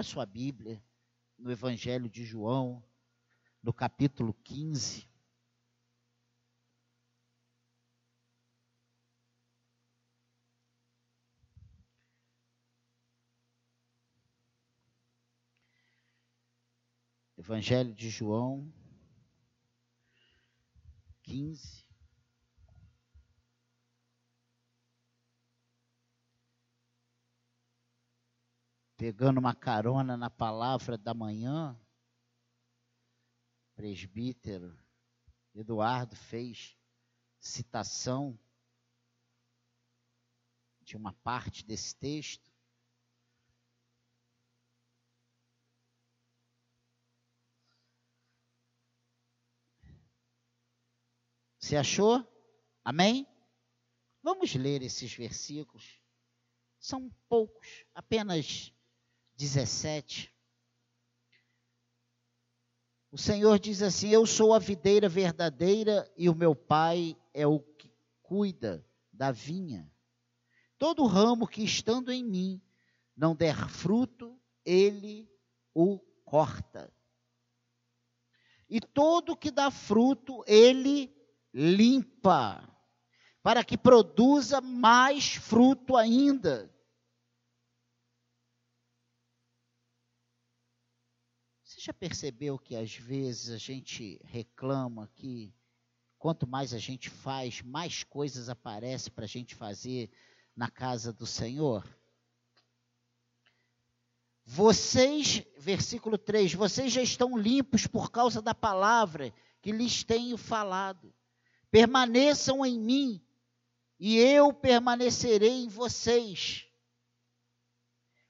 Abra sua Bíblia no Evangelho de João, no capítulo 15. Evangelho de João 15. Pegando uma carona na palavra da manhã, presbítero Eduardo fez citação de uma parte desse texto. Você achou? Amém? Vamos ler esses versículos. São poucos, apenas 17. O Senhor diz assim: Eu sou a videira verdadeira e o meu Pai é o que cuida da vinha. Todo ramo que estando em mim não der fruto, ele o corta. E todo que dá fruto, ele limpa, para que produza mais fruto ainda. Você já percebeu que às vezes a gente reclama que quanto mais a gente faz, mais coisas aparecem para a gente fazer na casa do Senhor? Vocês, versículo 3, vocês já estão limpos por causa da palavra que lhes tenho falado permaneçam em mim e eu permanecerei em vocês.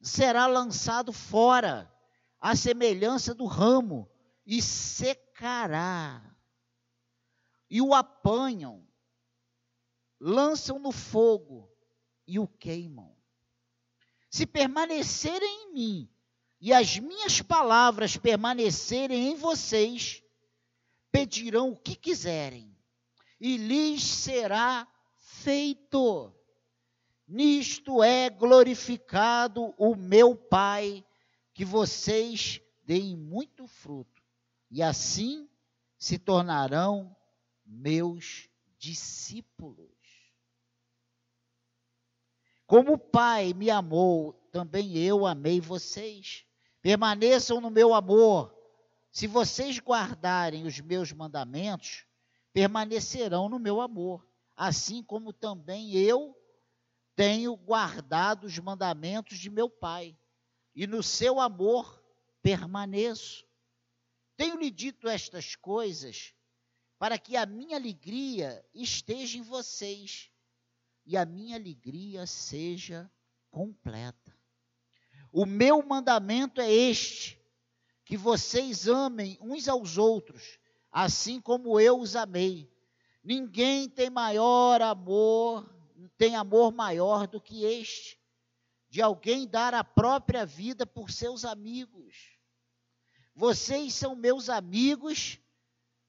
será lançado fora, à semelhança do ramo, e secará. E o apanham, lançam no fogo e o queimam. Se permanecerem em mim e as minhas palavras permanecerem em vocês, pedirão o que quiserem, e lhes será feito. Nisto é glorificado o meu Pai, que vocês deem muito fruto, e assim se tornarão meus discípulos. Como o Pai me amou, também eu amei vocês. Permaneçam no meu amor. Se vocês guardarem os meus mandamentos, permanecerão no meu amor, assim como também eu tenho guardado os mandamentos de meu Pai, e no seu amor permaneço. Tenho-lhe dito estas coisas para que a minha alegria esteja em vocês e a minha alegria seja completa. O meu mandamento é este: que vocês amem uns aos outros, assim como eu os amei. Ninguém tem maior amor, tem amor maior do que este, de alguém dar a própria vida por seus amigos. Vocês são meus amigos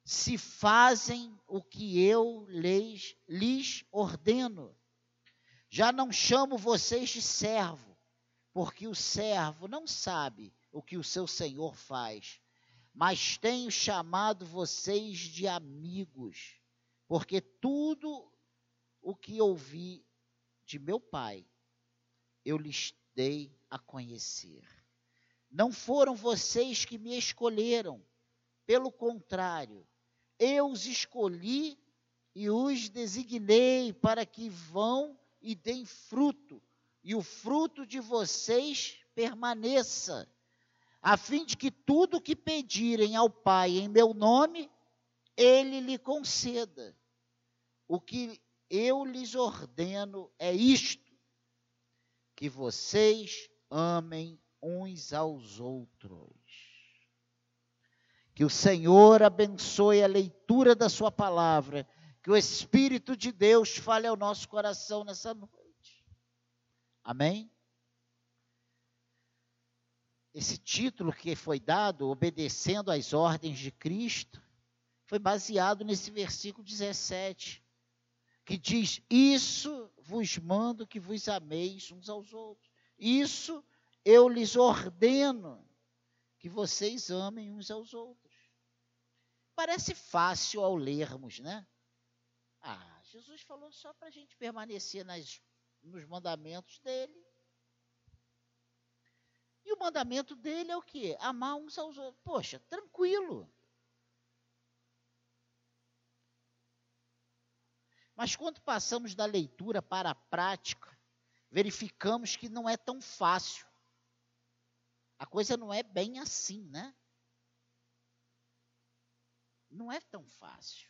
se fazem o que eu lhes, lhes ordeno. Já não chamo vocês de servo, porque o servo não sabe o que o seu Senhor faz, mas tenho chamado vocês de amigos, porque tudo o que ouvi de meu Pai, eu lhes dei a conhecer. Não foram vocês que me escolheram, pelo contrário, eu os escolhi e os designei para que vão e deem fruto, e o fruto de vocês permaneça a fim de que tudo o que pedirem ao Pai em meu nome, ele lhe conceda. O que eu lhes ordeno é isto: que vocês amem uns aos outros. Que o Senhor abençoe a leitura da Sua palavra, que o Espírito de Deus fale ao nosso coração nessa noite. Amém? Esse título que foi dado, obedecendo às ordens de Cristo, foi baseado nesse versículo 17, que diz: Isso vos mando que vos ameis uns aos outros. Isso eu lhes ordeno que vocês amem uns aos outros. Parece fácil ao lermos, né? Ah, Jesus falou só para a gente permanecer nas, nos mandamentos dele. E o mandamento dele é o quê? Amar uns aos outros. Poxa, tranquilo. Mas quando passamos da leitura para a prática, verificamos que não é tão fácil. A coisa não é bem assim, né? Não é tão fácil.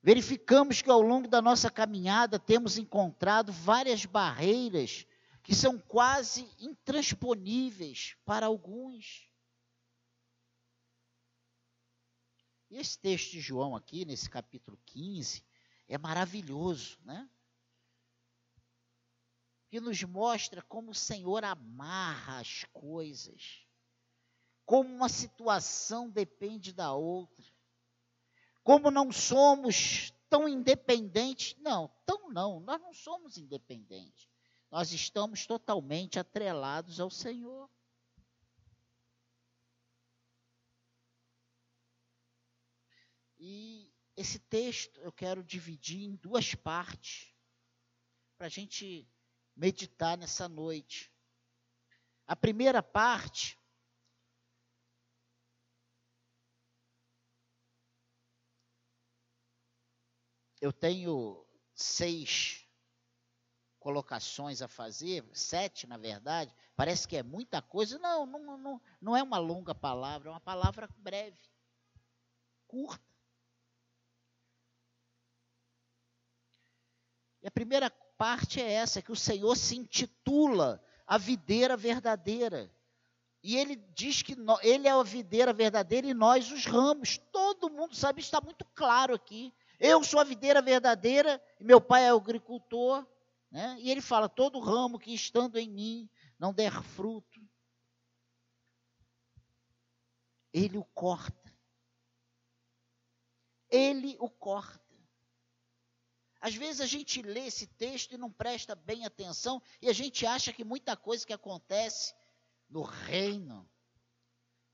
Verificamos que ao longo da nossa caminhada temos encontrado várias barreiras que são quase intransponíveis para alguns. E esse texto de João aqui, nesse capítulo 15, é maravilhoso, né? Que nos mostra como o Senhor amarra as coisas, como uma situação depende da outra, como não somos tão independentes. Não, tão não, nós não somos independentes. Nós estamos totalmente atrelados ao Senhor. E esse texto eu quero dividir em duas partes, para a gente meditar nessa noite. A primeira parte eu tenho seis colocações a fazer, sete na verdade, parece que é muita coisa. Não, não, não, não é uma longa palavra, é uma palavra breve, curta. E a primeira parte é essa, que o Senhor se intitula a videira verdadeira. E ele diz que ele é a videira verdadeira e nós os ramos. Todo mundo sabe, está muito claro aqui. Eu sou a videira verdadeira e meu pai é o agricultor. Né? E ele fala: todo ramo que estando em mim não der fruto, ele o corta. Ele o corta. Às vezes a gente lê esse texto e não presta bem atenção e a gente acha que muita coisa que acontece no reino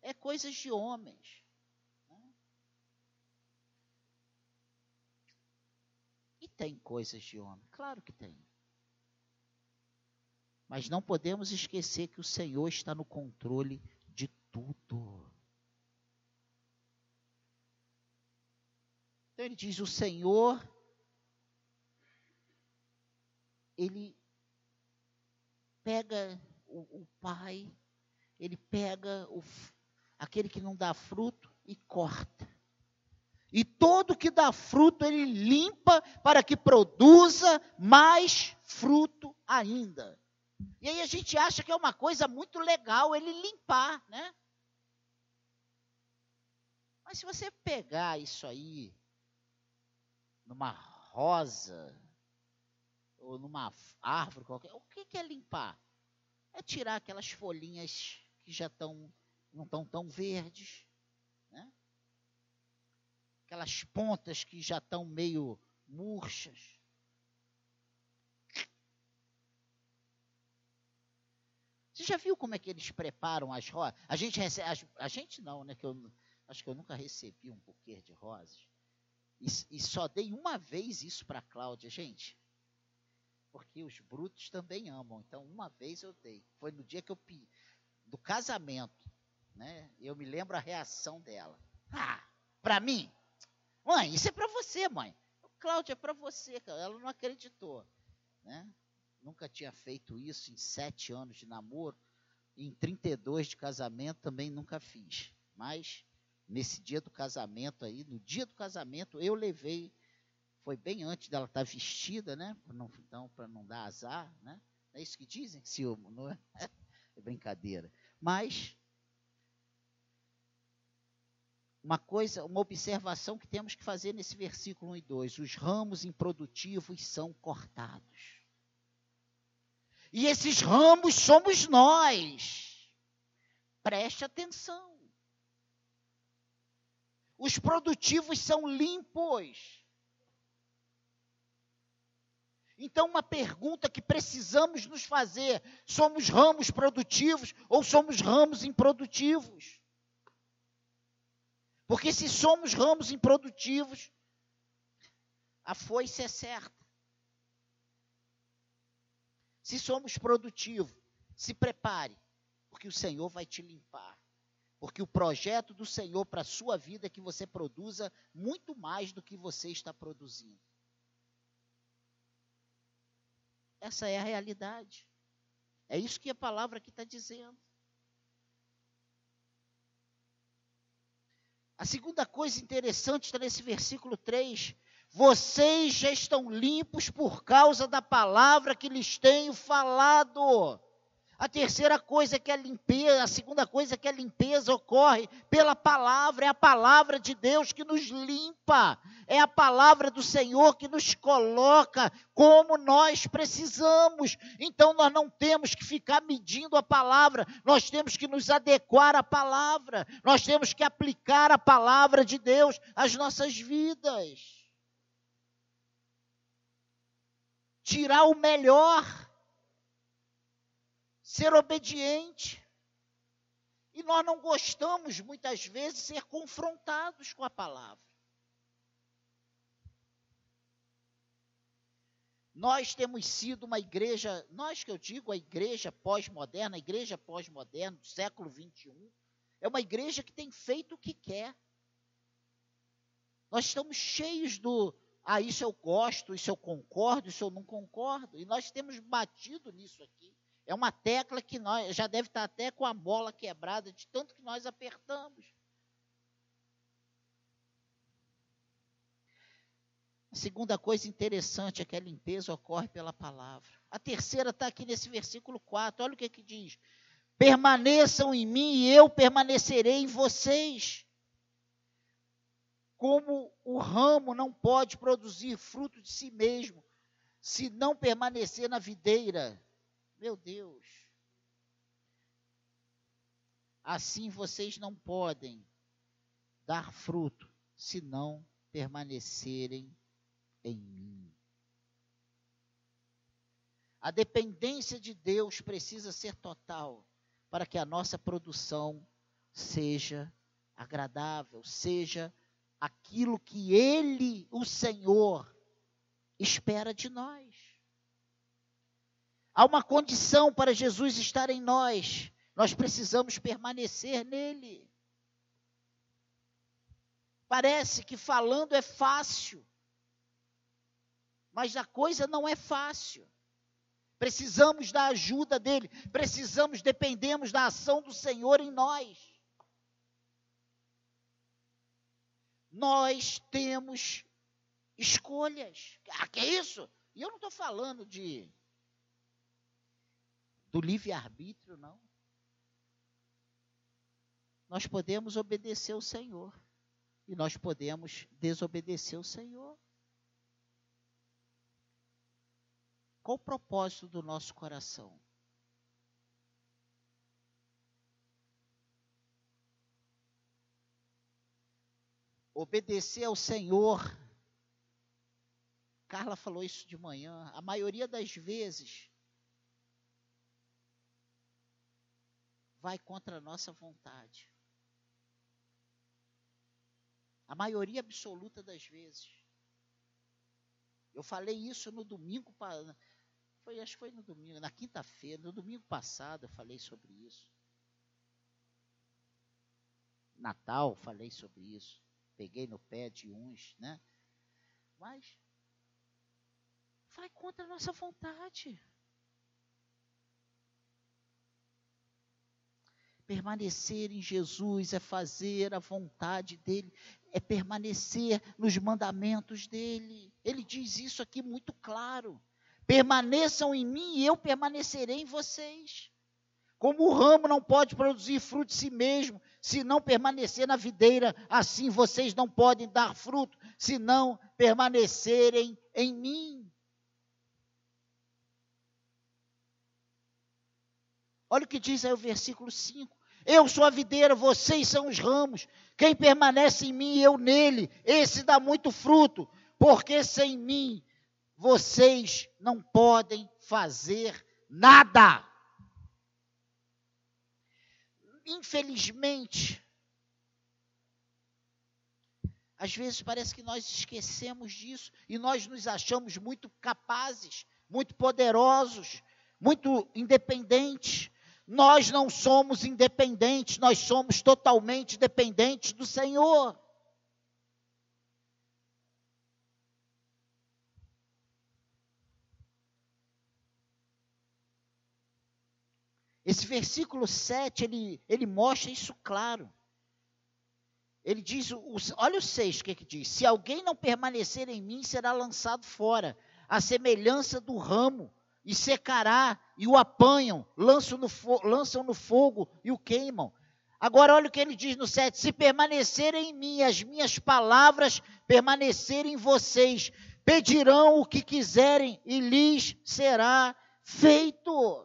é coisas de homens. Né? E tem coisas de homem, claro que tem. Mas não podemos esquecer que o Senhor está no controle de tudo. Então ele diz: O Senhor ele pega o, o pai, ele pega o, aquele que não dá fruto e corta. E todo que dá fruto ele limpa para que produza mais fruto ainda. E aí a gente acha que é uma coisa muito legal ele limpar, né? Mas se você pegar isso aí numa rosa, ou numa árvore qualquer, o que, que é limpar? É tirar aquelas folhinhas que já estão não estão tão verdes, né? aquelas pontas que já estão meio murchas. Você já viu como é que eles preparam as rosas? A gente recebe, a, a gente não, né? Que eu, acho que eu nunca recebi um buquê de rosas. E, e só dei uma vez isso para a Cláudia, gente porque os brutos também amam. Então, uma vez eu dei. Foi no dia que eu do casamento, né? Eu me lembro a reação dela. Ah, para mim? Mãe, isso é para você, mãe. Cláudia, é para você, Ela não acreditou, né? Nunca tinha feito isso em sete anos de namoro. Em 32 de casamento também nunca fiz. Mas nesse dia do casamento aí, no dia do casamento, eu levei foi bem antes dela estar vestida, né? Então, para não dar azar, né? É isso que dizem, Silmo, não é? É brincadeira. Mas uma coisa, uma observação que temos que fazer nesse versículo 1 e 2: os ramos improdutivos são cortados. E esses ramos somos nós. Preste atenção. Os produtivos são limpos. Então, uma pergunta que precisamos nos fazer: somos ramos produtivos ou somos ramos improdutivos? Porque se somos ramos improdutivos, a foice é certa. Se somos produtivos, se prepare, porque o Senhor vai te limpar. Porque o projeto do Senhor para a sua vida é que você produza muito mais do que você está produzindo. Essa é a realidade. É isso que a palavra aqui está dizendo. A segunda coisa interessante está nesse versículo 3. Vocês já estão limpos por causa da palavra que lhes tenho falado. A terceira coisa é que a limpeza, a segunda coisa é que a limpeza ocorre pela palavra, é a palavra de Deus que nos limpa, é a palavra do Senhor que nos coloca como nós precisamos. Então nós não temos que ficar medindo a palavra, nós temos que nos adequar à palavra, nós temos que aplicar a palavra de Deus às nossas vidas. Tirar o melhor ser obediente. E nós não gostamos, muitas vezes, ser confrontados com a palavra. Nós temos sido uma igreja, nós que eu digo, a igreja pós-moderna, a igreja pós-moderna do século XXI, é uma igreja que tem feito o que quer. Nós estamos cheios do, ah, isso eu gosto, isso eu concordo, isso eu não concordo, e nós temos batido nisso aqui. É uma tecla que nós já deve estar até com a bola quebrada de tanto que nós apertamos. A segunda coisa interessante é que a limpeza ocorre pela palavra. A terceira está aqui nesse versículo 4. Olha o que, que diz: Permaneçam em mim e eu permanecerei em vocês. Como o ramo não pode produzir fruto de si mesmo, se não permanecer na videira. Meu Deus. Assim vocês não podem dar fruto se não permanecerem em mim. A dependência de Deus precisa ser total para que a nossa produção seja agradável, seja aquilo que Ele, o Senhor, espera de nós. Há uma condição para Jesus estar em nós. Nós precisamos permanecer nele. Parece que falando é fácil, mas a coisa não é fácil. Precisamos da ajuda dele, precisamos, dependemos da ação do Senhor em nós. Nós temos escolhas. Ah, que é isso? E eu não estou falando de do livre-arbítrio, não. Nós podemos obedecer o Senhor e nós podemos desobedecer o Senhor. Qual o propósito do nosso coração? Obedecer ao Senhor. Carla falou isso de manhã. A maioria das vezes, vai contra a nossa vontade. A maioria absoluta das vezes. Eu falei isso no domingo, foi, acho que foi no domingo, na quinta-feira, no domingo passado eu falei sobre isso. Natal, falei sobre isso. Peguei no pé de uns, né? Mas vai contra a nossa vontade. Permanecer em Jesus é fazer a vontade dele, é permanecer nos mandamentos dele. Ele diz isso aqui muito claro. Permaneçam em mim e eu permanecerei em vocês. Como o ramo não pode produzir fruto de si mesmo, se não permanecer na videira, assim vocês não podem dar fruto, se não permanecerem em mim. Olha o que diz aí o versículo 5. Eu sou a videira, vocês são os ramos. Quem permanece em mim e eu nele, esse dá muito fruto, porque sem mim vocês não podem fazer nada. Infelizmente, às vezes parece que nós esquecemos disso e nós nos achamos muito capazes, muito poderosos, muito independentes. Nós não somos independentes, nós somos totalmente dependentes do Senhor. Esse versículo 7, ele, ele mostra isso claro. Ele diz, olha o 6 o que, que diz: Se alguém não permanecer em mim, será lançado fora, a semelhança do ramo, e secará, e o apanham, lançam no, lançam no fogo e o queimam. Agora, olha o que ele diz no 7: Se permanecerem em mim, as minhas palavras permanecerem em vocês, pedirão o que quiserem e lhes será feito.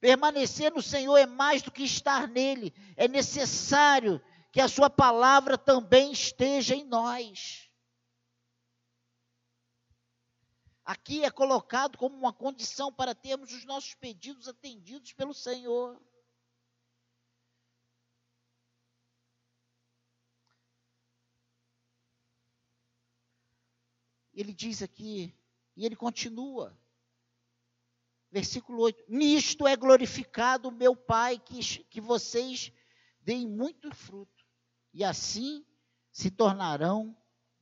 Permanecer no Senhor é mais do que estar nele, é necessário que a Sua palavra também esteja em nós. Aqui é colocado como uma condição para termos os nossos pedidos atendidos pelo Senhor. Ele diz aqui, e ele continua, versículo 8: Nisto é glorificado meu Pai, que, que vocês deem muito fruto e assim se tornarão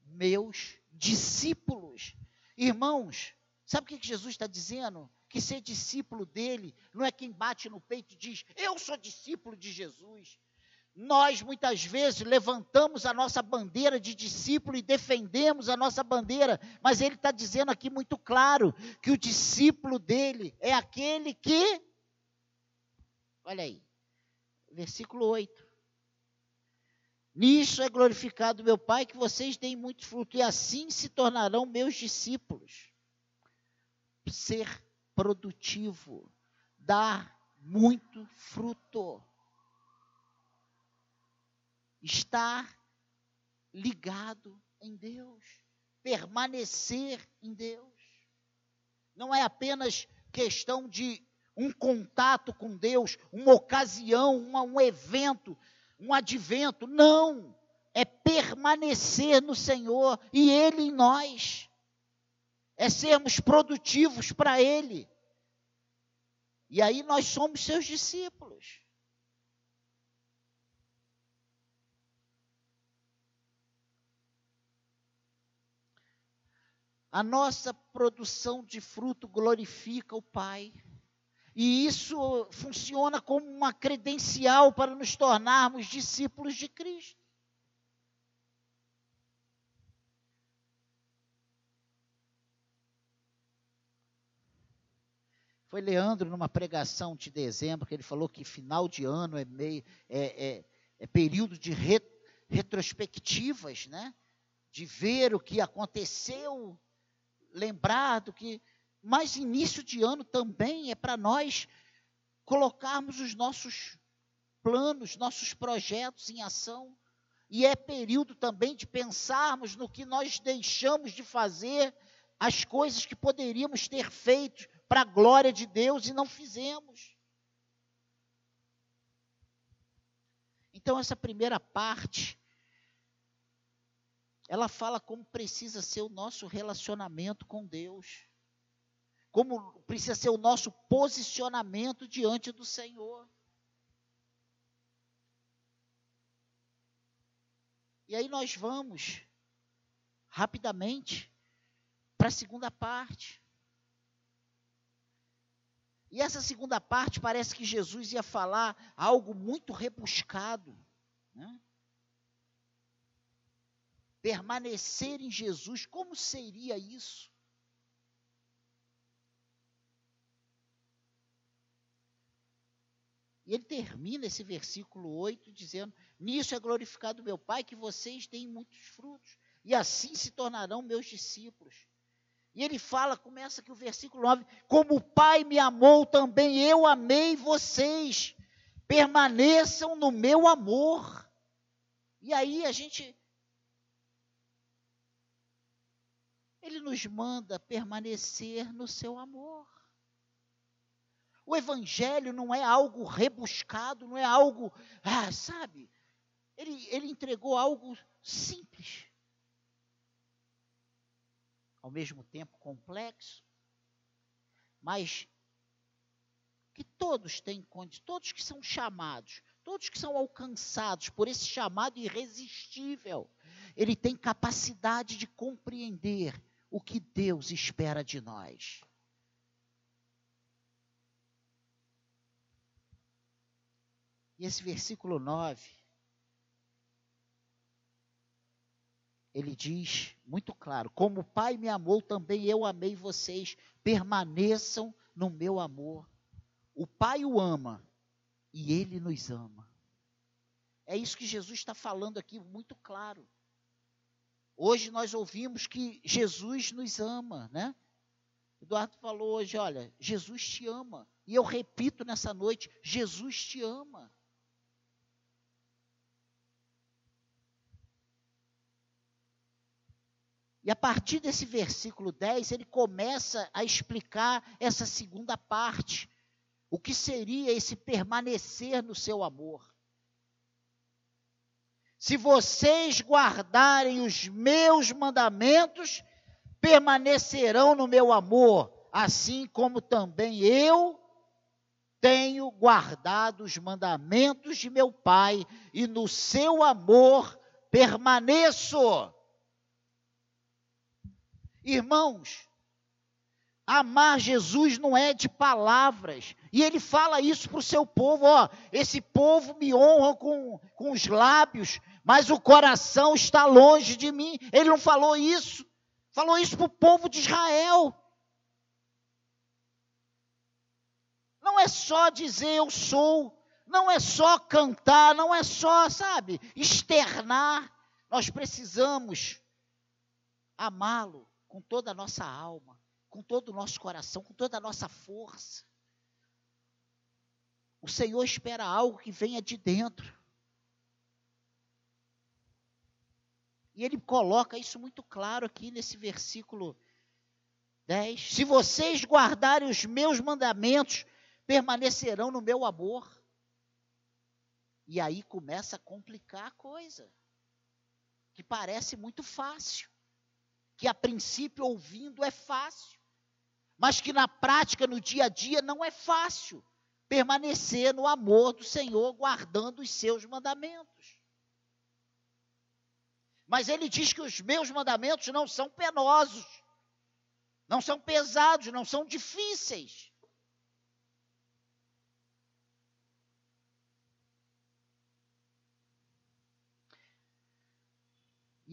meus discípulos. Irmãos, sabe o que Jesus está dizendo? Que ser discípulo dele não é quem bate no peito e diz, eu sou discípulo de Jesus. Nós muitas vezes levantamos a nossa bandeira de discípulo e defendemos a nossa bandeira, mas ele está dizendo aqui muito claro que o discípulo dele é aquele que. Olha aí, versículo 8. Nisso é glorificado meu Pai, que vocês deem muito fruto, e assim se tornarão meus discípulos. Ser produtivo, dar muito fruto. Estar ligado em Deus, permanecer em Deus. Não é apenas questão de um contato com Deus, uma ocasião, uma, um evento, um advento. Não. É permanecer no Senhor e Ele em nós. É sermos produtivos para Ele. E aí nós somos seus discípulos. A nossa produção de fruto glorifica o Pai. E isso funciona como uma credencial para nos tornarmos discípulos de Cristo. Foi Leandro numa pregação de dezembro que ele falou que final de ano é meio é, é, é período de re, retrospectivas, né? De ver o que aconteceu, lembrar do que mas início de ano também é para nós colocarmos os nossos planos, nossos projetos em ação. E é período também de pensarmos no que nós deixamos de fazer, as coisas que poderíamos ter feito para a glória de Deus e não fizemos. Então, essa primeira parte, ela fala como precisa ser o nosso relacionamento com Deus como precisa ser o nosso posicionamento diante do Senhor. E aí nós vamos rapidamente para a segunda parte. E essa segunda parte parece que Jesus ia falar algo muito rebuscado. Né? Permanecer em Jesus, como seria isso? E ele termina esse versículo 8 dizendo: Nisso é glorificado meu Pai, que vocês deem muitos frutos, e assim se tornarão meus discípulos. E ele fala, começa aqui o versículo 9: Como o Pai me amou, também eu amei vocês. Permaneçam no meu amor. E aí a gente. Ele nos manda permanecer no seu amor. O evangelho não é algo rebuscado, não é algo, ah, sabe? Ele, ele entregou algo simples, ao mesmo tempo complexo, mas que todos têm condições, todos que são chamados, todos que são alcançados por esse chamado irresistível, ele tem capacidade de compreender o que Deus espera de nós. E esse versículo 9, ele diz muito claro: Como o Pai me amou, também eu amei vocês, permaneçam no meu amor. O Pai o ama e ele nos ama. É isso que Jesus está falando aqui muito claro. Hoje nós ouvimos que Jesus nos ama, né? Eduardo falou hoje, olha, Jesus te ama. E eu repito nessa noite, Jesus te ama. E a partir desse versículo 10, ele começa a explicar essa segunda parte. O que seria esse permanecer no seu amor? Se vocês guardarem os meus mandamentos, permanecerão no meu amor, assim como também eu tenho guardado os mandamentos de meu Pai, e no seu amor permaneço. Irmãos, amar Jesus não é de palavras. E ele fala isso para o seu povo: ó, esse povo me honra com, com os lábios, mas o coração está longe de mim. Ele não falou isso, falou isso para o povo de Israel. Não é só dizer eu sou, não é só cantar, não é só, sabe, externar. Nós precisamos amá-lo com toda a nossa alma, com todo o nosso coração, com toda a nossa força. O Senhor espera algo que venha de dentro. E ele coloca isso muito claro aqui nesse versículo 10. Se vocês guardarem os meus mandamentos, permanecerão no meu amor. E aí começa a complicar a coisa, que parece muito fácil que a princípio ouvindo é fácil, mas que na prática, no dia a dia, não é fácil permanecer no amor do Senhor, guardando os seus mandamentos. Mas ele diz que os meus mandamentos não são penosos, não são pesados, não são difíceis.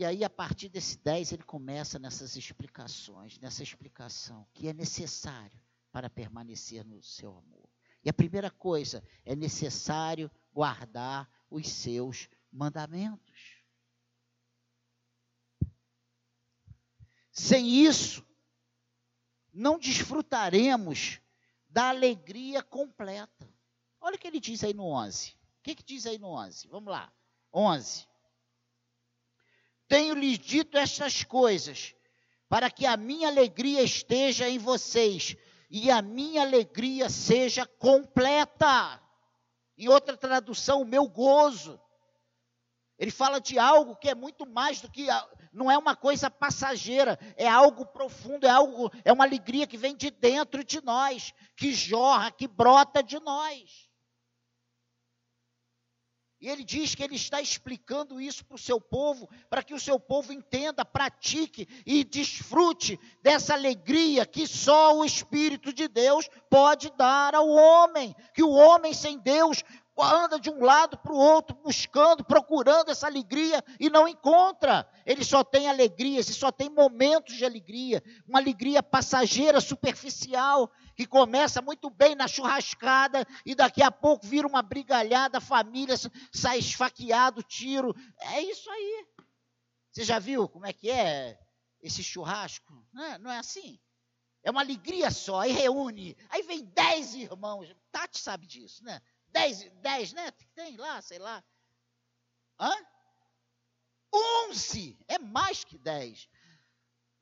E aí, a partir desse 10, ele começa nessas explicações, nessa explicação que é necessário para permanecer no seu amor. E a primeira coisa, é necessário guardar os seus mandamentos. Sem isso, não desfrutaremos da alegria completa. Olha o que ele diz aí no 11. O que, que diz aí no 11? Vamos lá. 11. Tenho-lhes dito estas coisas, para que a minha alegria esteja em vocês e a minha alegria seja completa. Em outra tradução, o meu gozo. Ele fala de algo que é muito mais do que não é uma coisa passageira, é algo profundo, é algo, é uma alegria que vem de dentro de nós, que jorra, que brota de nós. E ele diz que ele está explicando isso para o seu povo, para que o seu povo entenda, pratique e desfrute dessa alegria que só o Espírito de Deus pode dar ao homem. Que o homem sem Deus anda de um lado para o outro, buscando, procurando essa alegria e não encontra. Ele só tem alegrias e só tem momentos de alegria, uma alegria passageira, superficial, que começa muito bem na churrascada e daqui a pouco vira uma brigalhada, a família sai esfaqueado, tiro. É isso aí. Você já viu como é que é esse churrasco? Não é, não é assim? É uma alegria só, aí reúne, aí vem dez irmãos. Tati sabe disso, né? Dez, dez, né? Tem lá, sei lá. Hã? Onze! É mais que dez.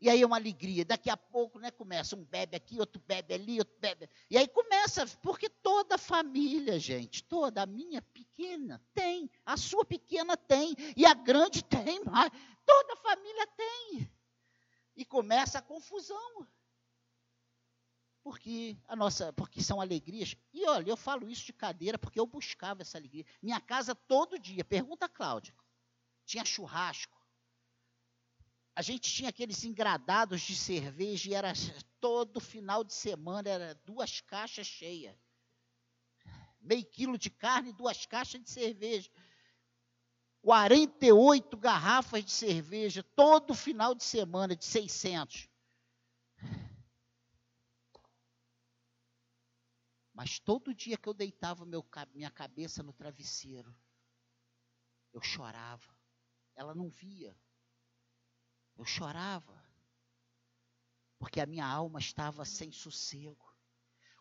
E aí é uma alegria. Daqui a pouco, né, começa um bebe aqui, outro bebe ali, outro bebe. E aí começa, porque toda família, gente, toda a minha pequena tem, a sua pequena tem, e a grande tem mais. Toda família tem. E começa a confusão. Porque a nossa, porque são alegrias. E olha, eu falo isso de cadeira porque eu buscava essa alegria. Minha casa todo dia, pergunta a Cláudia. Tinha churrasco a gente tinha aqueles engradados de cerveja e era todo final de semana, era duas caixas cheias. Meio quilo de carne, duas caixas de cerveja. 48 garrafas de cerveja, todo final de semana, de 600. Mas todo dia que eu deitava meu, minha cabeça no travesseiro, eu chorava. Ela não via. Eu chorava, porque a minha alma estava sem sossego,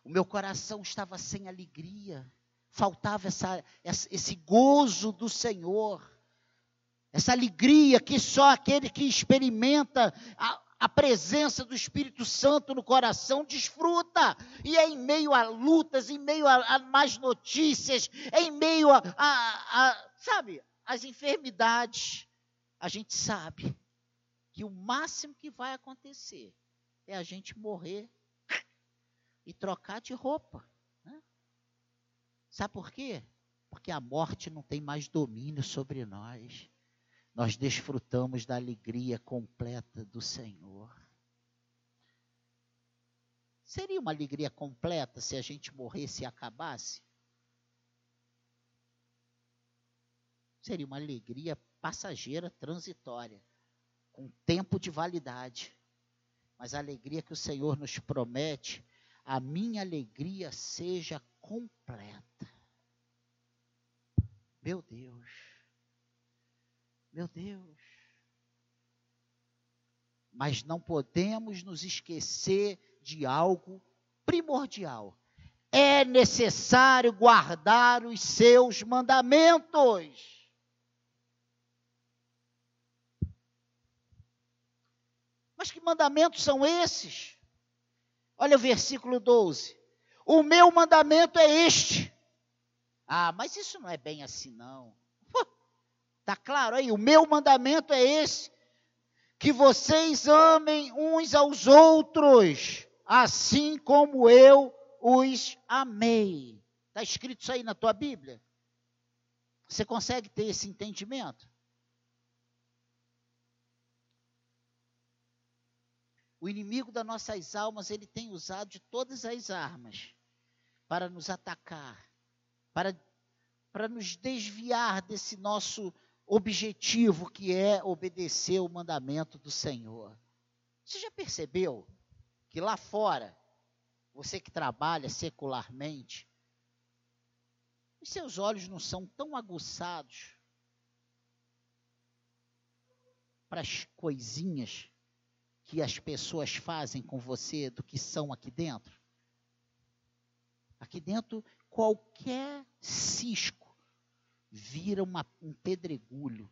o meu coração estava sem alegria, faltava essa, esse gozo do Senhor, essa alegria que só aquele que experimenta a, a presença do Espírito Santo no coração desfruta. E é em meio a lutas, em meio a, a más notícias, é em meio a, a, a, sabe, as enfermidades, a gente sabe que o máximo que vai acontecer é a gente morrer e trocar de roupa. Né? Sabe por quê? Porque a morte não tem mais domínio sobre nós. Nós desfrutamos da alegria completa do Senhor. Seria uma alegria completa se a gente morresse e acabasse? Seria uma alegria passageira, transitória com tempo de validade. Mas a alegria que o Senhor nos promete, a minha alegria seja completa. Meu Deus. Meu Deus. Mas não podemos nos esquecer de algo primordial. É necessário guardar os seus mandamentos. Mas que mandamentos são esses? Olha o versículo 12. O meu mandamento é este. Ah, mas isso não é bem assim, não. Está claro aí? O meu mandamento é esse: que vocês amem uns aos outros, assim como eu os amei. Está escrito isso aí na tua Bíblia? Você consegue ter esse entendimento? O inimigo das nossas almas, ele tem usado de todas as armas para nos atacar, para, para nos desviar desse nosso objetivo que é obedecer o mandamento do Senhor. Você já percebeu que lá fora, você que trabalha secularmente, os seus olhos não são tão aguçados para as coisinhas que as pessoas fazem com você do que são aqui dentro? Aqui dentro, qualquer cisco vira uma, um pedregulho.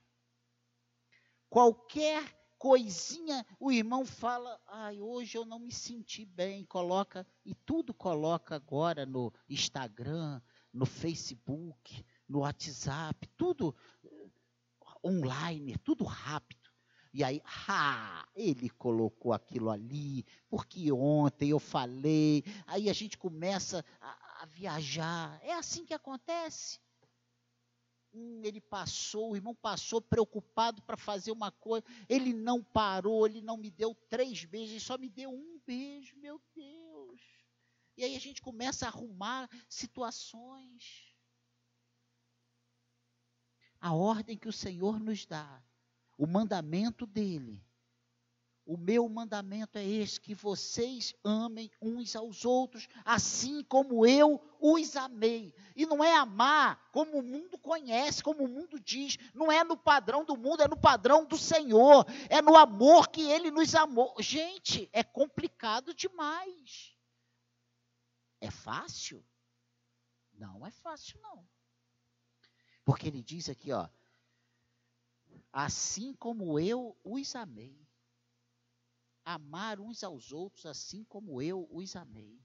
Qualquer coisinha, o irmão fala, ai, hoje eu não me senti bem, coloca, e tudo coloca agora no Instagram, no Facebook, no WhatsApp, tudo online, tudo rápido. E aí, ah, ele colocou aquilo ali, porque ontem eu falei. Aí a gente começa a, a viajar. É assim que acontece. Hum, ele passou, o irmão passou preocupado para fazer uma coisa. Ele não parou, ele não me deu três beijos, ele só me deu um beijo, meu Deus. E aí a gente começa a arrumar situações. A ordem que o Senhor nos dá o mandamento dele, o meu mandamento é esse: que vocês amem uns aos outros, assim como eu os amei. E não é amar como o mundo conhece, como o mundo diz, não é no padrão do mundo, é no padrão do Senhor, é no amor que ele nos amou. Gente, é complicado demais. É fácil? Não é fácil, não. Porque ele diz aqui, ó, assim como eu os amei amar uns aos outros assim como eu os amei.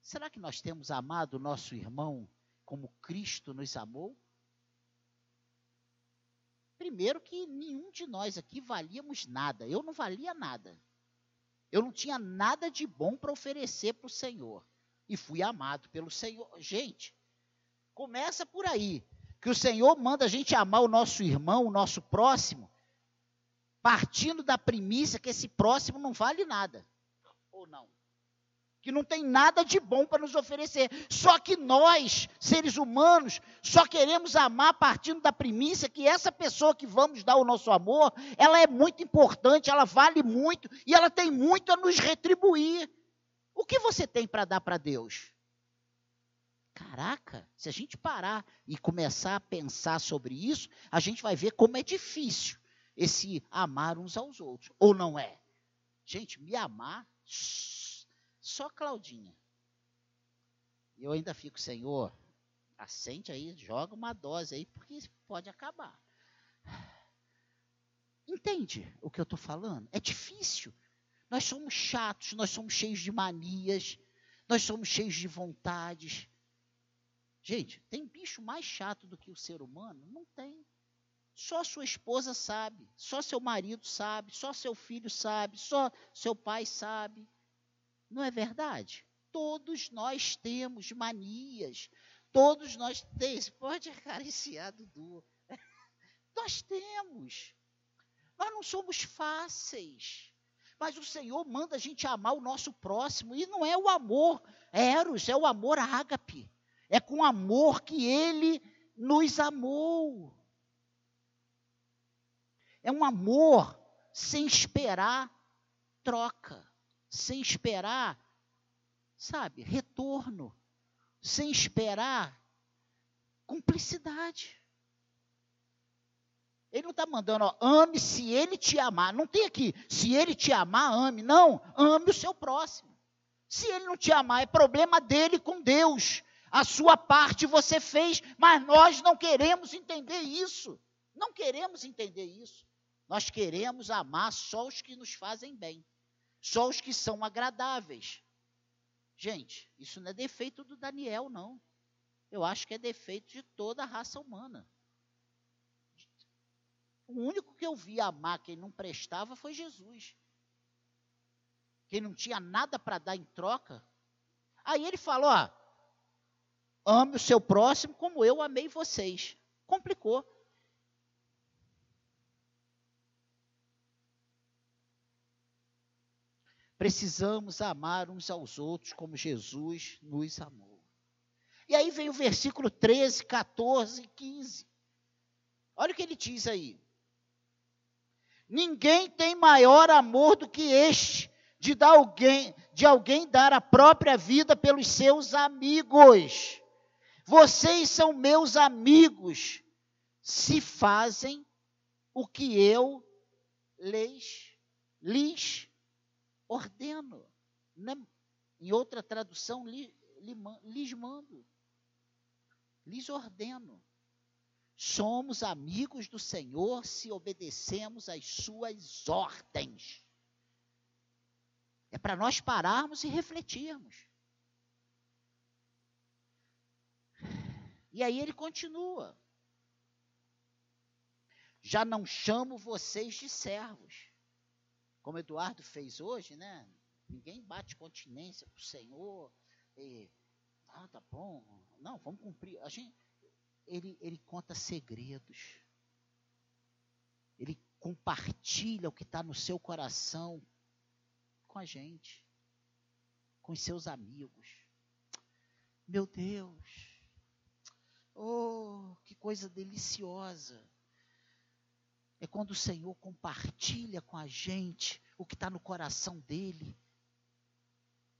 Será que nós temos amado o nosso irmão como Cristo nos amou? Primeiro que nenhum de nós aqui valíamos nada. Eu não valia nada. Eu não tinha nada de bom para oferecer para o Senhor. E fui amado pelo Senhor. Gente, começa por aí. Que o Senhor manda a gente amar o nosso irmão, o nosso próximo, partindo da premissa que esse próximo não vale nada. Ou não? Que não tem nada de bom para nos oferecer. Só que nós, seres humanos, só queremos amar partindo da premissa que essa pessoa que vamos dar o nosso amor, ela é muito importante, ela vale muito e ela tem muito a nos retribuir. O que você tem para dar para Deus? Caraca, se a gente parar e começar a pensar sobre isso, a gente vai ver como é difícil esse amar uns aos outros. Ou não é? Gente, me amar, só Claudinha. Eu ainda fico, Senhor, assente aí, joga uma dose aí, porque pode acabar. Entende o que eu estou falando? É difícil. Nós somos chatos, nós somos cheios de manias, nós somos cheios de vontades. Gente, tem bicho mais chato do que o ser humano? Não tem. Só sua esposa sabe, só seu marido sabe, só seu filho sabe, só seu pai sabe. Não é verdade? Todos nós temos manias, todos nós temos. Pode acariciar, Dudu. nós temos. Nós não somos fáceis. Mas o Senhor manda a gente amar o nosso próximo, e não é o amor eros, é o amor ágape. É com amor que ele nos amou. É um amor sem esperar troca, sem esperar, sabe, retorno, sem esperar cumplicidade. Ele não está mandando, ó, ame se ele te amar. Não tem aqui, se ele te amar, ame. Não, ame o seu próximo. Se ele não te amar, é problema dele com Deus. A sua parte você fez, mas nós não queremos entender isso. Não queremos entender isso. Nós queremos amar só os que nos fazem bem, só os que são agradáveis. Gente, isso não é defeito do Daniel, não. Eu acho que é defeito de toda a raça humana. O único que eu vi amar quem não prestava foi Jesus. Quem não tinha nada para dar em troca. Aí ele falou: ó, ame o seu próximo como eu amei vocês. Complicou. Precisamos amar uns aos outros como Jesus nos amou. E aí vem o versículo 13, 14 e 15. Olha o que ele diz aí. Ninguém tem maior amor do que este, de, dar alguém, de alguém dar a própria vida pelos seus amigos. Vocês são meus amigos, se fazem o que eu lhes, lhes ordeno. Né? Em outra tradução, lhes mando. Lhes ordeno. Somos amigos do Senhor se obedecemos às suas ordens. É para nós pararmos e refletirmos. E aí ele continua. Já não chamo vocês de servos como Eduardo fez hoje, né? Ninguém bate continência para o Senhor. E, ah, tá bom. Não, vamos cumprir. A gente, ele, ele conta segredos. Ele compartilha o que está no seu coração com a gente, com os seus amigos. Meu Deus, oh, que coisa deliciosa. é quando o Senhor compartilha com a gente o que está no coração dele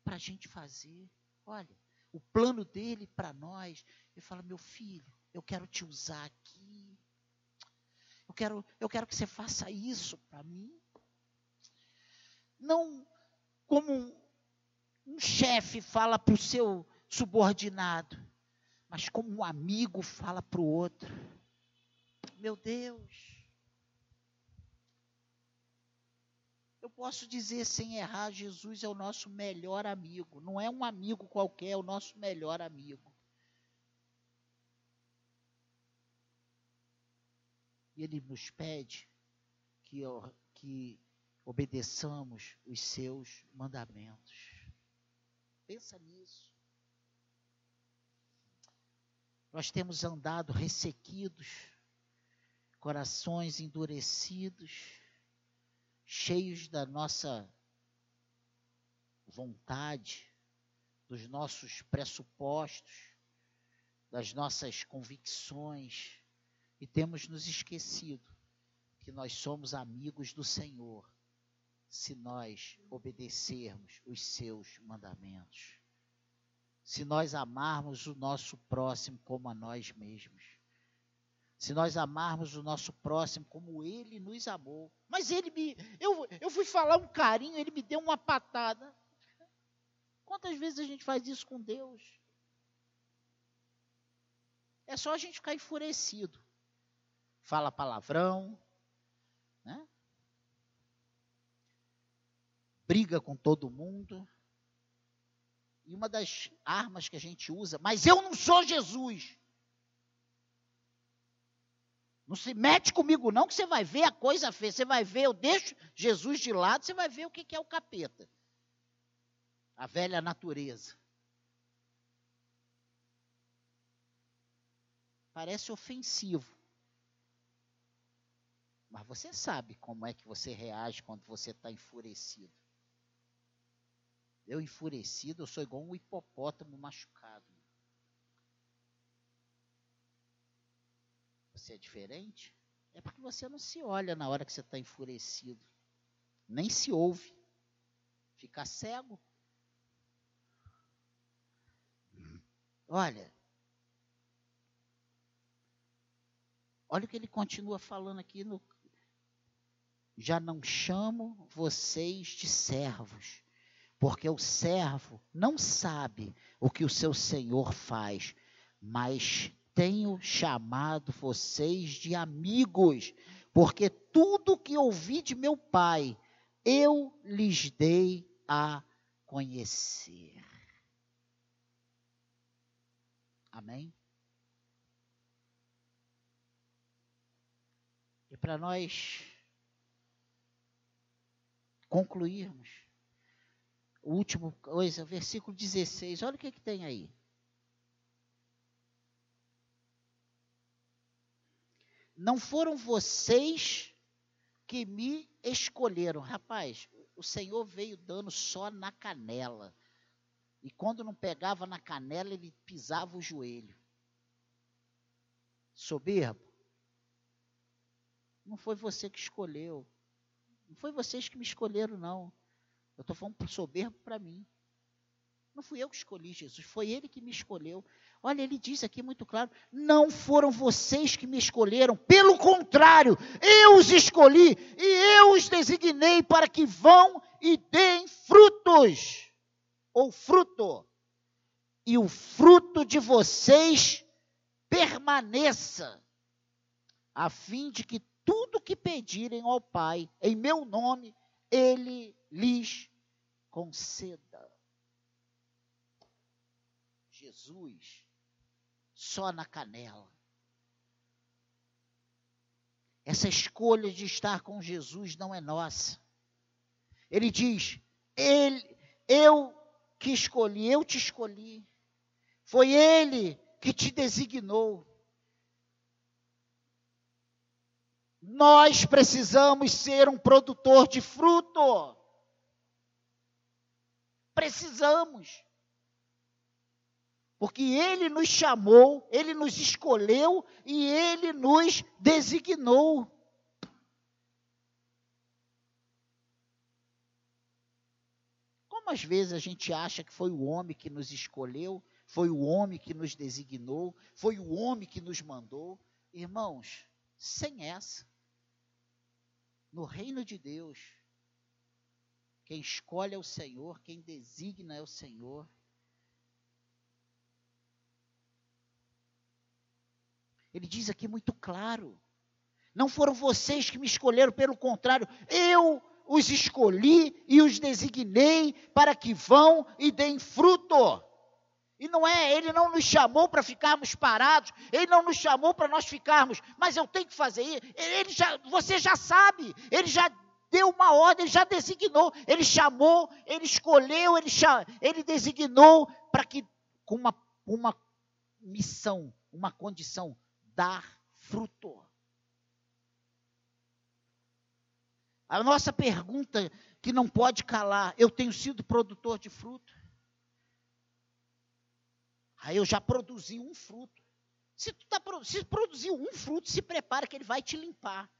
para a gente fazer. Olha, o plano dele para nós. Ele fala: meu filho, eu quero te usar aqui. Eu quero, eu quero que você faça isso para mim. Não como um, um chefe fala para o seu subordinado, mas como um amigo fala para o outro. Meu Deus. Eu posso dizer sem errar, Jesus é o nosso melhor amigo. Não é um amigo qualquer, é o nosso melhor amigo. E Ele nos pede que, que obedeçamos os seus mandamentos. Pensa nisso. Nós temos andado ressequidos, corações endurecidos, cheios da nossa vontade, dos nossos pressupostos, das nossas convicções, e temos nos esquecido que nós somos amigos do Senhor se nós obedecermos os seus mandamentos. Se nós amarmos o nosso próximo como a nós mesmos se nós amarmos o nosso próximo como ele nos amou. Mas ele me. Eu, eu fui falar um carinho, ele me deu uma patada. Quantas vezes a gente faz isso com Deus? É só a gente ficar enfurecido. Fala palavrão, né? briga com todo mundo. E uma das armas que a gente usa, mas eu não sou Jesus. Não se mete comigo, não, que você vai ver a coisa feia. Você vai ver, eu deixo Jesus de lado, você vai ver o que é o capeta. A velha natureza. Parece ofensivo. Mas você sabe como é que você reage quando você está enfurecido. Eu enfurecido, eu sou igual um hipopótamo machucado. você é diferente, é porque você não se olha na hora que você está enfurecido. Nem se ouve. Fica cego. Olha. Olha o que ele continua falando aqui no. Já não chamo vocês de servos, porque o servo não sabe o que o seu senhor faz, mas tenho chamado vocês de amigos, porque tudo que ouvi de meu Pai, eu lhes dei a conhecer. Amém? E para nós concluirmos, o último coisa, versículo 16, olha o que, que tem aí. Não foram vocês que me escolheram. Rapaz, o Senhor veio dando só na canela. E quando não pegava na canela, ele pisava o joelho. Soberbo. Não foi você que escolheu. Não foi vocês que me escolheram, não. Eu estou falando soberbo para mim. Não fui eu que escolhi Jesus, foi ele que me escolheu. Olha, ele diz aqui muito claro: não foram vocês que me escolheram, pelo contrário, eu os escolhi e eu os designei para que vão e deem frutos, ou fruto, e o fruto de vocês permaneça, a fim de que tudo que pedirem ao Pai, em meu nome, ele lhes conceda. Jesus só na canela. Essa escolha de estar com Jesus não é nossa. Ele diz: ele, eu que escolhi, eu te escolhi. Foi ele que te designou. Nós precisamos ser um produtor de fruto. Precisamos. Porque Ele nos chamou, Ele nos escolheu e Ele nos designou. Como às vezes a gente acha que foi o homem que nos escolheu, foi o homem que nos designou, foi o homem que nos mandou. Irmãos, sem essa, no reino de Deus, quem escolhe é o Senhor, quem designa é o Senhor. Ele diz aqui muito claro: não foram vocês que me escolheram, pelo contrário, eu os escolhi e os designei para que vão e deem fruto. E não é, ele não nos chamou para ficarmos parados, ele não nos chamou para nós ficarmos, mas eu tenho que fazer isso. Ele já, você já sabe, ele já deu uma ordem, ele já designou, ele chamou, ele escolheu, ele, ele designou para que com uma, uma missão, uma condição, dar fruto. A nossa pergunta que não pode calar: eu tenho sido produtor de fruto? Aí eu já produzi um fruto. Se tu tá, se produziu um fruto, se prepara que ele vai te limpar.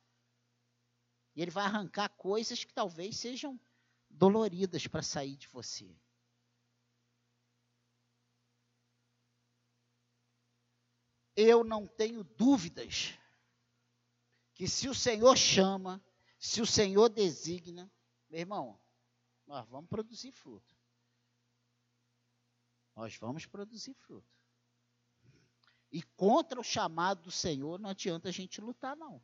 E ele vai arrancar coisas que talvez sejam doloridas para sair de você. Eu não tenho dúvidas que se o Senhor chama, se o Senhor designa, meu irmão, nós vamos produzir fruto nós vamos produzir fruto. E contra o chamado do Senhor não adianta a gente lutar, não.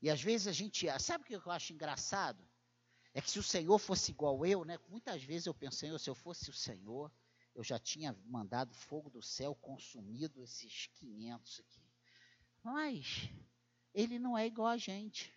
E às vezes a gente, sabe o que eu acho engraçado? É que se o Senhor fosse igual eu, né? Muitas vezes eu pensei, se eu fosse o Senhor, eu já tinha mandado fogo do céu, consumido esses 500 aqui. Mas ele não é igual a gente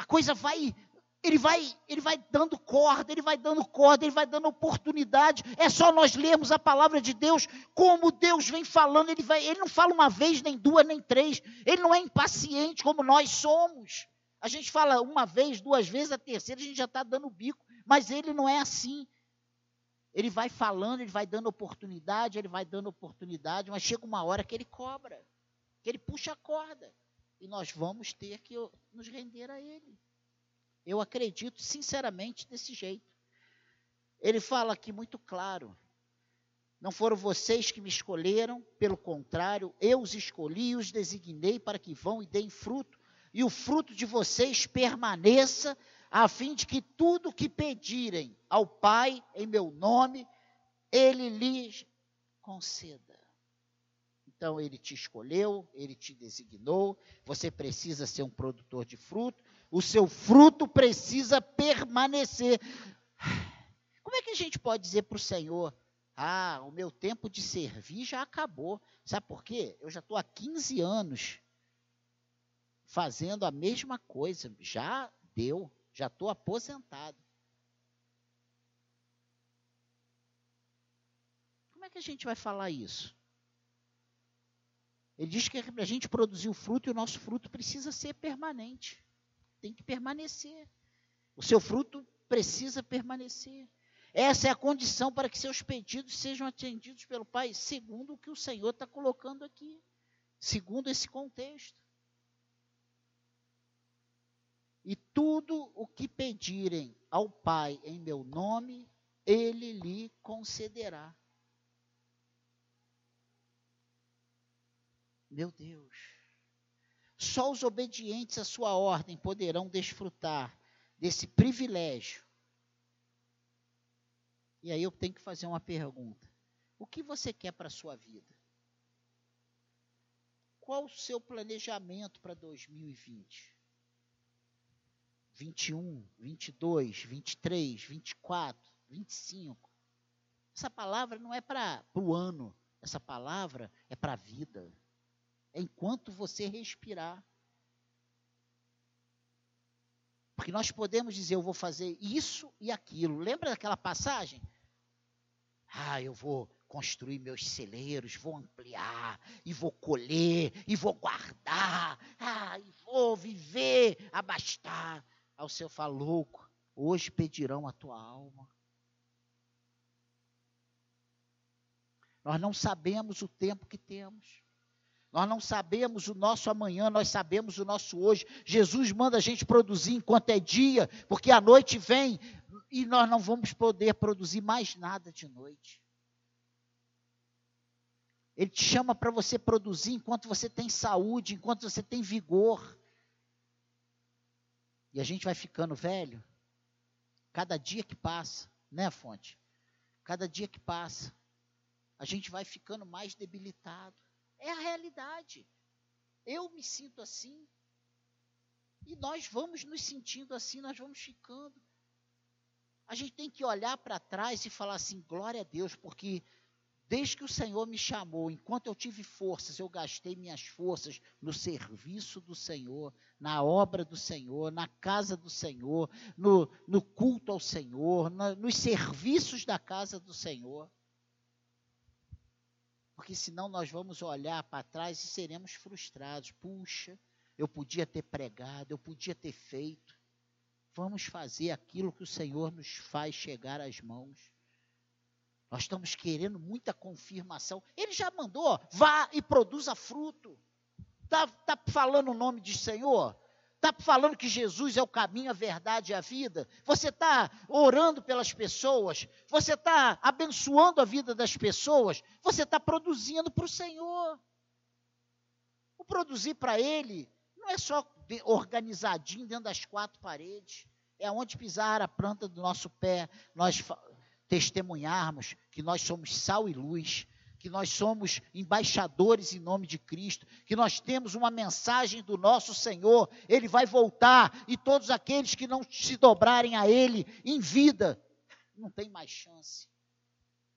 a coisa vai, ele vai, ele vai dando corda, ele vai dando corda, ele vai dando oportunidade. É só nós lermos a palavra de Deus, como Deus vem falando, ele vai, ele não fala uma vez, nem duas, nem três. Ele não é impaciente como nós somos. A gente fala uma vez, duas vezes, a terceira a gente já está dando bico, mas ele não é assim. Ele vai falando, ele vai dando oportunidade, ele vai dando oportunidade, mas chega uma hora que ele cobra, que ele puxa a corda e nós vamos ter que nos render a Ele. Eu acredito sinceramente desse jeito. Ele fala aqui muito claro: não foram vocês que me escolheram, pelo contrário, eu os escolhi e os designei para que vão e deem fruto, e o fruto de vocês permaneça, a fim de que tudo que pedirem ao Pai em meu nome, Ele lhes conceda. Então, ele te escolheu, ele te designou, você precisa ser um produtor de fruto, o seu fruto precisa permanecer. Como é que a gente pode dizer para o Senhor: ah, o meu tempo de servir já acabou? Sabe por quê? Eu já estou há 15 anos fazendo a mesma coisa, já deu, já estou aposentado. Como é que a gente vai falar isso? Ele diz que é a gente produzir o fruto e o nosso fruto precisa ser permanente. Tem que permanecer. O seu fruto precisa permanecer. Essa é a condição para que seus pedidos sejam atendidos pelo Pai, segundo o que o Senhor está colocando aqui, segundo esse contexto. E tudo o que pedirem ao Pai em meu nome, Ele lhe concederá. Meu Deus. Só os obedientes à sua ordem poderão desfrutar desse privilégio. E aí eu tenho que fazer uma pergunta. O que você quer para a sua vida? Qual o seu planejamento para 2020? 21, 22, 23, 24, 25. Essa palavra não é para o ano, essa palavra é para a vida enquanto você respirar. Porque nós podemos dizer, eu vou fazer isso e aquilo. Lembra daquela passagem? Ah, eu vou construir meus celeiros, vou ampliar, e vou colher, e vou guardar, ah, e vou viver, abastar. Ao Senhor fala, louco, hoje pedirão a tua alma. Nós não sabemos o tempo que temos. Nós não sabemos o nosso amanhã, nós sabemos o nosso hoje. Jesus manda a gente produzir enquanto é dia, porque a noite vem e nós não vamos poder produzir mais nada de noite. Ele te chama para você produzir enquanto você tem saúde, enquanto você tem vigor. E a gente vai ficando velho, cada dia que passa, né, Fonte? Cada dia que passa, a gente vai ficando mais debilitado. É a realidade. Eu me sinto assim. E nós vamos nos sentindo assim, nós vamos ficando. A gente tem que olhar para trás e falar assim: glória a Deus, porque desde que o Senhor me chamou, enquanto eu tive forças, eu gastei minhas forças no serviço do Senhor, na obra do Senhor, na casa do Senhor, no, no culto ao Senhor, na, nos serviços da casa do Senhor porque senão nós vamos olhar para trás e seremos frustrados. Puxa, eu podia ter pregado, eu podia ter feito. Vamos fazer aquilo que o Senhor nos faz chegar às mãos. Nós estamos querendo muita confirmação. Ele já mandou, vá e produza fruto. Está tá falando o nome de Senhor? Está falando que Jesus é o caminho, a verdade e a vida? Você está orando pelas pessoas? Você está abençoando a vida das pessoas? Você está produzindo para o Senhor? O produzir para Ele não é só organizadinho dentro das quatro paredes. É onde pisar a planta do nosso pé, nós testemunharmos que nós somos sal e luz, que nós somos embaixadores em nome de Cristo, que nós temos uma mensagem do nosso Senhor, Ele vai voltar e todos aqueles que não se dobrarem a Ele em vida, não tem mais chance.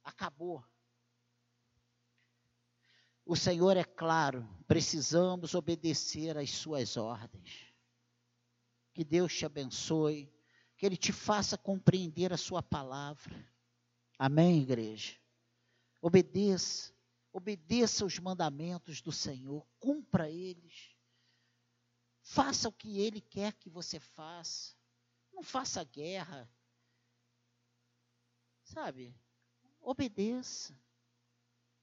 Acabou. O Senhor é claro, precisamos obedecer às Suas ordens. Que Deus te abençoe, que Ele te faça compreender a Sua palavra. Amém, igreja? Obedeça, obedeça os mandamentos do Senhor, cumpra eles. Faça o que Ele quer que você faça. Não faça guerra. Sabe? Obedeça.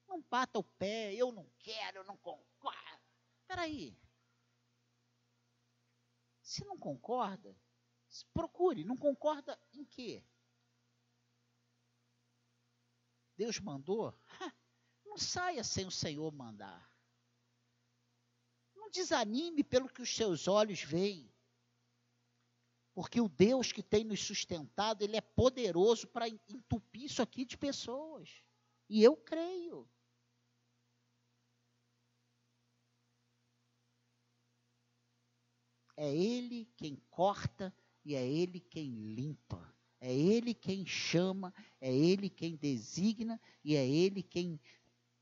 Não bata o pé, eu não quero, eu não concordo. Espera aí. Se não concorda, procure. Não concorda em quê? Deus mandou, não saia sem o Senhor mandar. Não desanime pelo que os seus olhos veem. Porque o Deus que tem nos sustentado, ele é poderoso para entupir isso aqui de pessoas. E eu creio. É Ele quem corta e é Ele quem limpa. É Ele quem chama, é Ele quem designa e é Ele quem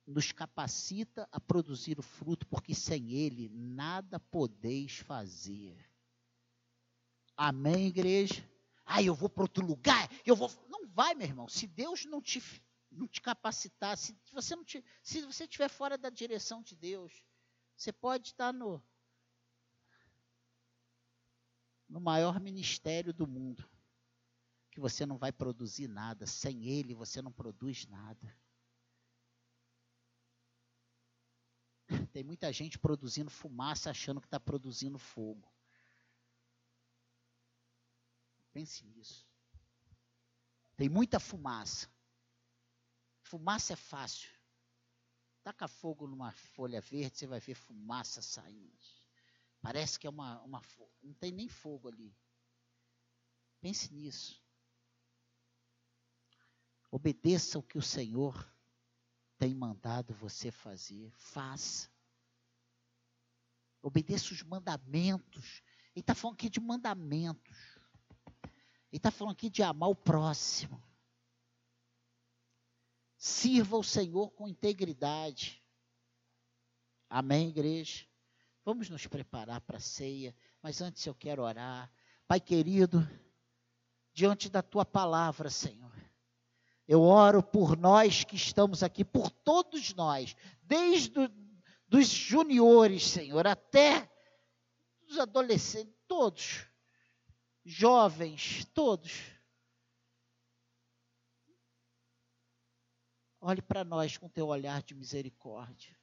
nos capacita a produzir o fruto, porque sem Ele nada podeis fazer. Amém, igreja? Ah, eu vou para outro lugar, eu vou. Não vai, meu irmão. Se Deus não te, não te capacitar, se você não te, se você estiver fora da direção de Deus, você pode estar no no maior ministério do mundo que você não vai produzir nada. Sem Ele você não produz nada. Tem muita gente produzindo fumaça achando que está produzindo fogo. Pense nisso. Tem muita fumaça. Fumaça é fácil. Taca fogo numa folha verde, você vai ver fumaça saindo. Parece que é uma, uma. Não tem nem fogo ali. Pense nisso. Obedeça o que o Senhor tem mandado você fazer. Faça. Obedeça os mandamentos. Ele está falando aqui de mandamentos. Ele está falando aqui de amar o próximo. Sirva o Senhor com integridade. Amém, igreja? Vamos nos preparar para a ceia, mas antes eu quero orar. Pai querido, diante da tua palavra, Senhor, eu oro por nós que estamos aqui, por todos nós, desde os dos juniores, Senhor, até os adolescentes, todos, jovens, todos. Olhe para nós com teu olhar de misericórdia.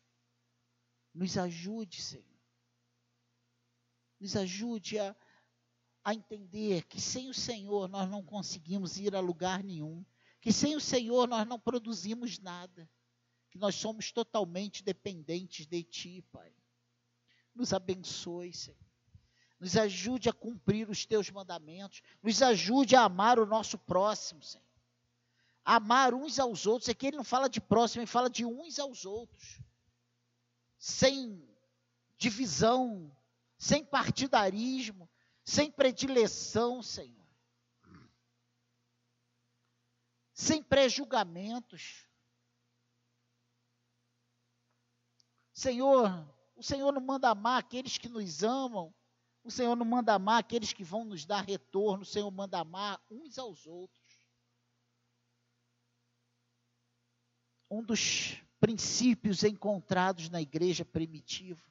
Nos ajude, Senhor. Nos ajude a, a entender que sem o Senhor nós não conseguimos ir a lugar nenhum. Que sem o Senhor nós não produzimos nada. Que nós somos totalmente dependentes de Ti, Pai. Nos abençoe, Senhor. Nos ajude a cumprir os Teus mandamentos. Nos ajude a amar o nosso próximo, Senhor. Amar uns aos outros. É que ele não fala de próximo, ele fala de uns aos outros. Sem divisão, sem partidarismo, sem predileção, Senhor. Sem pré-julgamentos. Senhor, o Senhor não manda amar aqueles que nos amam. O Senhor não manda amar aqueles que vão nos dar retorno. O Senhor manda amar uns aos outros. Um dos princípios encontrados na igreja primitiva.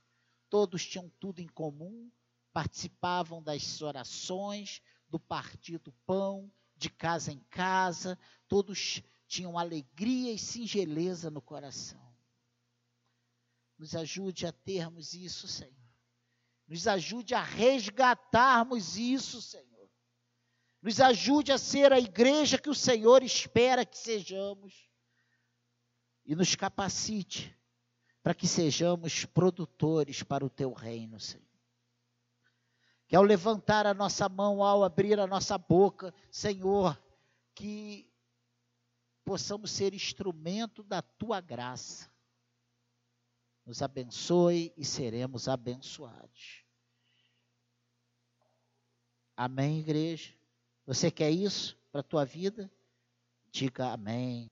Todos tinham tudo em comum, participavam das orações, do partir do pão, de casa em casa, todos tinham alegria e singeleza no coração. Nos ajude a termos isso, Senhor. Nos ajude a resgatarmos isso, Senhor. Nos ajude a ser a igreja que o Senhor espera que sejamos. E nos capacite para que sejamos produtores para o teu reino, Senhor que ao levantar a nossa mão, ao abrir a nossa boca, Senhor, que possamos ser instrumento da tua graça. Nos abençoe e seremos abençoados. Amém, igreja? Você quer isso para a tua vida? Diga amém.